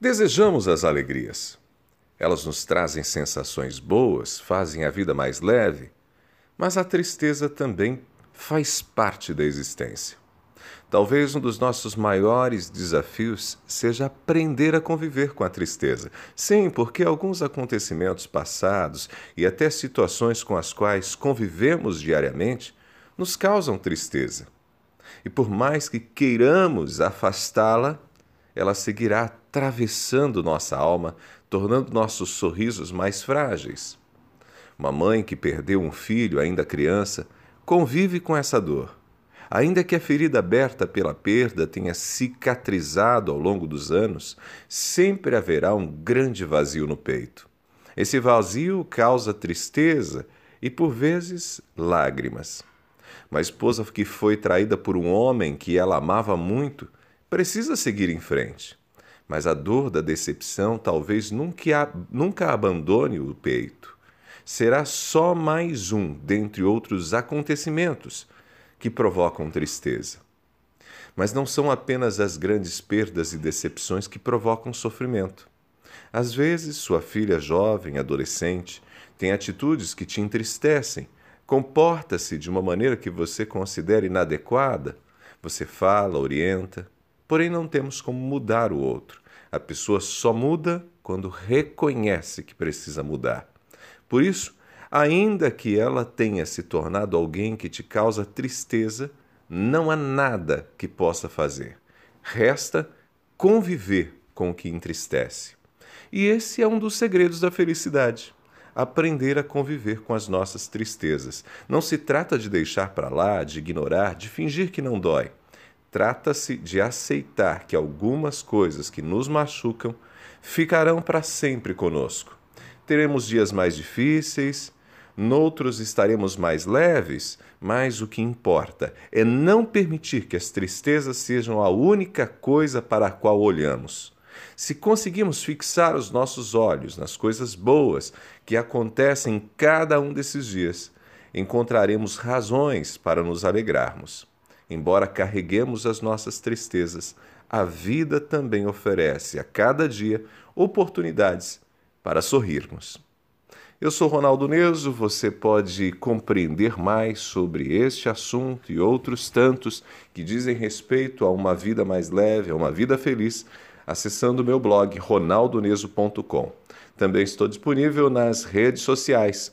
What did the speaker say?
Desejamos as alegrias. Elas nos trazem sensações boas, fazem a vida mais leve, mas a tristeza também faz parte da existência. Talvez um dos nossos maiores desafios seja aprender a conviver com a tristeza. Sim, porque alguns acontecimentos passados e até situações com as quais convivemos diariamente nos causam tristeza. E por mais que queiramos afastá-la, ela seguirá atravessando nossa alma, tornando nossos sorrisos mais frágeis. Uma mãe que perdeu um filho ainda criança convive com essa dor. Ainda que a ferida aberta pela perda tenha cicatrizado ao longo dos anos, sempre haverá um grande vazio no peito. Esse vazio causa tristeza e, por vezes, lágrimas. Uma esposa que foi traída por um homem que ela amava muito precisa seguir em frente. Mas a dor da decepção talvez nunca, nunca abandone o peito. Será só mais um dentre outros acontecimentos que provocam tristeza. Mas não são apenas as grandes perdas e decepções que provocam sofrimento. Às vezes, sua filha jovem, adolescente, tem atitudes que te entristecem, comporta-se de uma maneira que você considera inadequada. Você fala, orienta, Porém, não temos como mudar o outro. A pessoa só muda quando reconhece que precisa mudar. Por isso, ainda que ela tenha se tornado alguém que te causa tristeza, não há nada que possa fazer. Resta conviver com o que entristece. E esse é um dos segredos da felicidade. Aprender a conviver com as nossas tristezas. Não se trata de deixar para lá, de ignorar, de fingir que não dói. Trata-se de aceitar que algumas coisas que nos machucam ficarão para sempre conosco. Teremos dias mais difíceis, noutros estaremos mais leves, mas o que importa é não permitir que as tristezas sejam a única coisa para a qual olhamos. Se conseguimos fixar os nossos olhos nas coisas boas que acontecem em cada um desses dias, encontraremos razões para nos alegrarmos. Embora carreguemos as nossas tristezas, a vida também oferece a cada dia oportunidades para sorrirmos. Eu sou Ronaldo Neso, você pode compreender mais sobre este assunto e outros tantos que dizem respeito a uma vida mais leve, a uma vida feliz, acessando meu blog ronaldoneso.com. Também estou disponível nas redes sociais